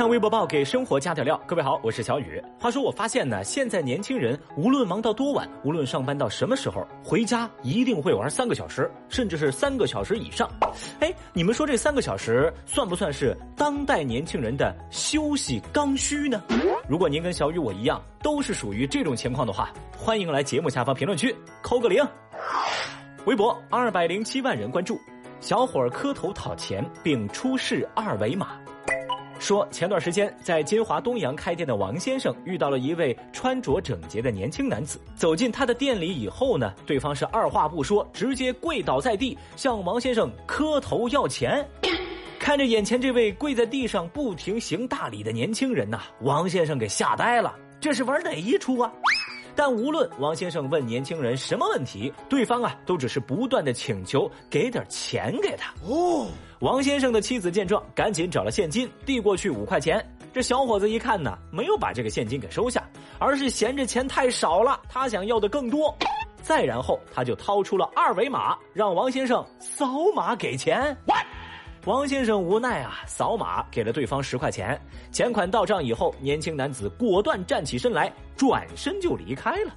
看微博报给生活加点料，各位好，我是小雨。话说我发现呢，现在年轻人无论忙到多晚，无论上班到什么时候，回家一定会玩三个小时，甚至是三个小时以上。哎，你们说这三个小时算不算是当代年轻人的休息刚需呢？如果您跟小雨我一样，都是属于这种情况的话，欢迎来节目下方评论区扣个零。微博二百零七万人关注，小伙磕头讨钱并出示二维码。说前段时间在金华东阳开店的王先生遇到了一位穿着整洁的年轻男子，走进他的店里以后呢，对方是二话不说，直接跪倒在地向王先生磕头要钱。看着眼前这位跪在地上不停行大礼的年轻人呐，王先生给吓呆了，这是玩哪一出啊？但无论王先生问年轻人什么问题，对方啊都只是不断的请求给点钱给他。哦，王先生的妻子见状，赶紧找了现金递过去五块钱。这小伙子一看呢，没有把这个现金给收下，而是嫌这钱太少了，他想要的更多。再然后，他就掏出了二维码，让王先生扫码给钱。王先生无奈啊，扫码给了对方十块钱，钱款到账以后，年轻男子果断站起身来，转身就离开了。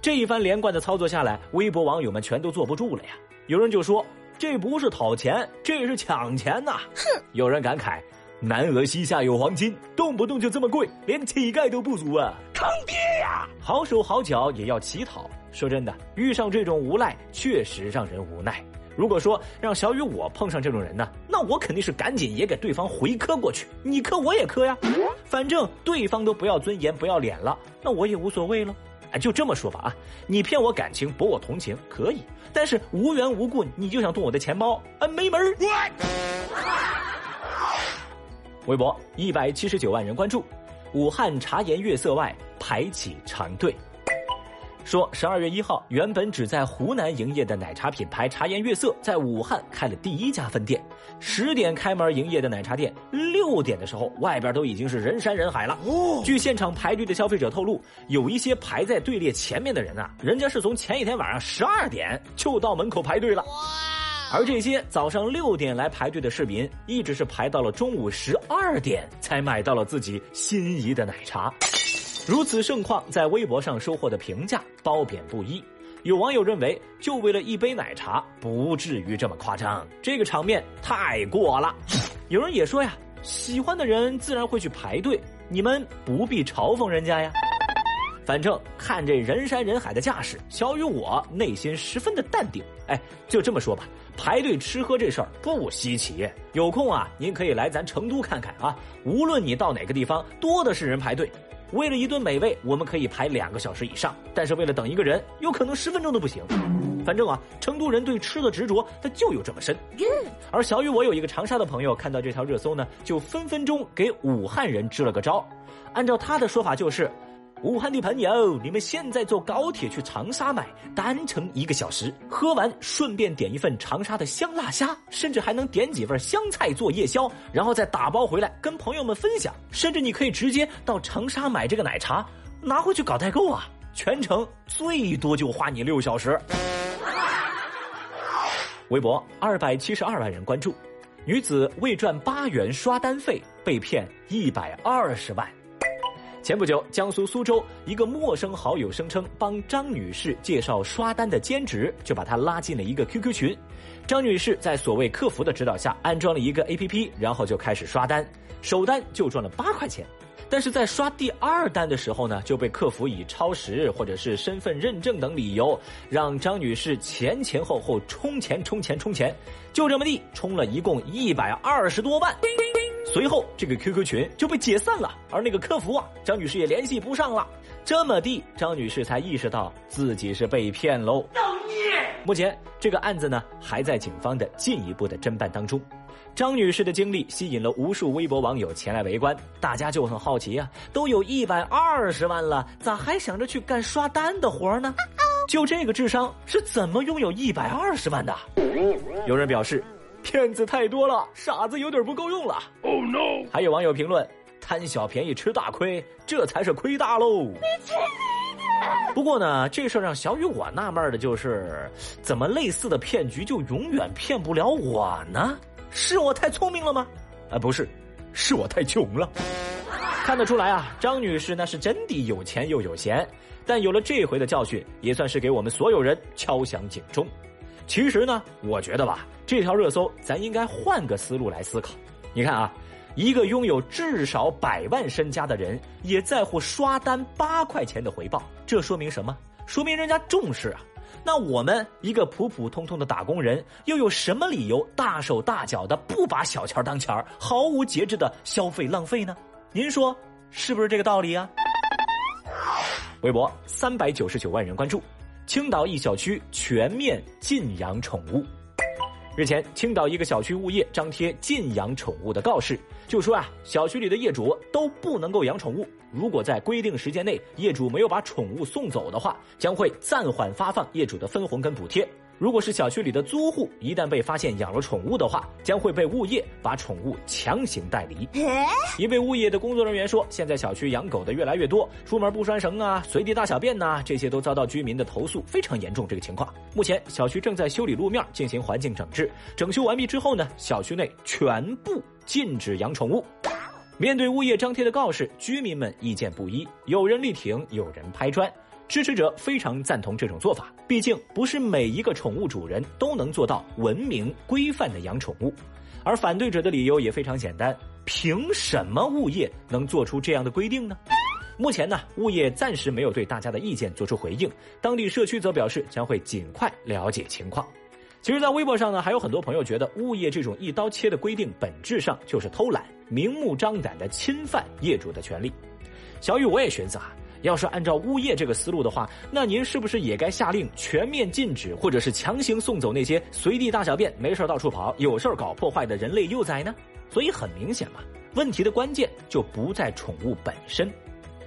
这一番连贯的操作下来，微博网友们全都坐不住了呀！有人就说这不是讨钱，这是抢钱呐！哼！有人感慨，男儿膝下有黄金，动不动就这么贵，连乞丐都不如啊！坑爹呀！好手好脚也要乞讨。说真的，遇上这种无赖，确实让人无奈。如果说让小雨我碰上这种人呢，那我肯定是赶紧也给对方回磕过去，你磕我也磕呀，反正对方都不要尊严不要脸了，那我也无所谓了。就这么说吧啊，你骗我感情博我同情可以，但是无缘无故你就想动我的钱包，啊，没门儿。微博一百七十九万人关注，武汉茶颜悦色外排起长队。说十二月一号，原本只在湖南营业的奶茶品牌茶颜悦色在武汉开了第一家分店。十点开门营业的奶茶店，六点的时候外边都已经是人山人海了。据现场排队的消费者透露，有一些排在队列前面的人啊，人家是从前一天晚上十二点就到门口排队了。而这些早上六点来排队的市民，一直是排到了中午十二点才买到了自己心仪的奶茶。如此盛况，在微博上收获的评价褒贬不一。有网友认为，就为了一杯奶茶，不至于这么夸张，这个场面太过了。有人也说呀，喜欢的人自然会去排队，你们不必嘲讽人家呀。反正看这人山人海的架势，小雨我内心十分的淡定。哎，就这么说吧，排队吃喝这事儿不稀奇。有空啊，您可以来咱成都看看啊。无论你到哪个地方，多的是人排队。为了一顿美味，我们可以排两个小时以上；但是为了等一个人，有可能十分钟都不行。反正啊，成都人对吃的执着，他就有这么深。而小雨，我有一个长沙的朋友，看到这条热搜呢，就分分钟给武汉人支了个招。按照他的说法，就是。武汉的朋友，你们现在坐高铁去长沙买，单程一个小时，喝完顺便点一份长沙的香辣虾，甚至还能点几份香菜做夜宵，然后再打包回来跟朋友们分享。甚至你可以直接到长沙买这个奶茶，拿回去搞代购啊！全程最多就花你六小时。微博二百七十二万人关注，女子为赚八元刷单费被骗一百二十万。前不久，江苏苏州一个陌生好友声称帮张女士介绍刷单的兼职，就把她拉进了一个 QQ 群。张女士在所谓客服的指导下安装了一个 APP，然后就开始刷单，首单就赚了八块钱。但是在刷第二单的时候呢，就被客服以超时或者是身份认证等理由，让张女士前前后后充钱、充钱、充钱，就这么地充了一共一百二十多万。随后，这个 QQ 群就被解散了，而那个客服啊，张女士也联系不上了。这么地，张女士才意识到自己是被骗喽。造孽！目前，这个案子呢还在警方的进一步的侦办当中。张女士的经历吸引了无数微博网友前来围观，大家就很好奇啊，都有一百二十万了，咋还想着去干刷单的活呢？就这个智商，是怎么拥有一百二十万的？有人表示。骗子太多了，傻子有点不够用了。Oh no！还有网友评论：贪小便宜吃大亏，这才是亏大喽。你去你的！不过呢，这事儿让小雨我纳闷的就是，怎么类似的骗局就永远骗不了我呢？是我太聪明了吗？啊，不是，是我太穷了。看得出来啊，张女士那是真的有钱又有闲。但有了这回的教训，也算是给我们所有人敲响警钟。其实呢，我觉得吧，这条热搜咱应该换个思路来思考。你看啊，一个拥有至少百万身家的人，也在乎刷单八块钱的回报，这说明什么？说明人家重视啊。那我们一个普普通通的打工人，又有什么理由大手大脚的不把小钱当钱毫无节制的消费浪费呢？您说是不是这个道理啊？微博三百九十九万人关注，青岛一小区全面禁养宠物。日前，青岛一个小区物业张贴禁养宠物的告示，就说啊，小区里的业主都不能够养宠物，如果在规定时间内业主没有把宠物送走的话，将会暂缓发放业主的分红跟补贴。如果是小区里的租户，一旦被发现养了宠物的话，将会被物业把宠物强行带离。一位物业的工作人员说，现在小区养狗的越来越多，出门不拴绳啊，随地大小便呐，这些都遭到居民的投诉，非常严重。这个情况，目前小区正在修理路面，进行环境整治。整修完毕之后呢，小区内全部禁止养宠物。面对物业张贴的告示，居民们意见不一，有人力挺，有人拍砖。支持者非常赞同这种做法，毕竟不是每一个宠物主人都能做到文明规范的养宠物，而反对者的理由也非常简单：凭什么物业能做出这样的规定呢？目前呢，物业暂时没有对大家的意见做出回应，当地社区则表示将会尽快了解情况。其实，在微博上呢，还有很多朋友觉得物业这种一刀切的规定本质上就是偷懒，明目张胆的侵犯业主的权利。小雨，我也寻思啊。要是按照物业这个思路的话，那您是不是也该下令全面禁止，或者是强行送走那些随地大小便、没事到处跑、有事搞破坏的人类幼崽呢？所以很明显嘛，问题的关键就不在宠物本身。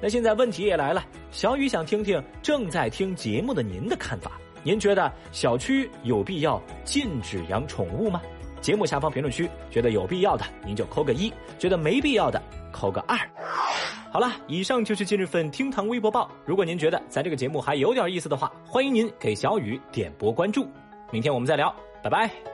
那现在问题也来了，小雨想听听正在听节目的您的看法。您觉得小区有必要禁止养宠物吗？节目下方评论区，觉得有必要的您就扣个一，觉得没必要的扣个二。好了，以上就是今日份厅堂微博报。如果您觉得咱这个节目还有点意思的话，欢迎您给小雨点播关注。明天我们再聊，拜拜。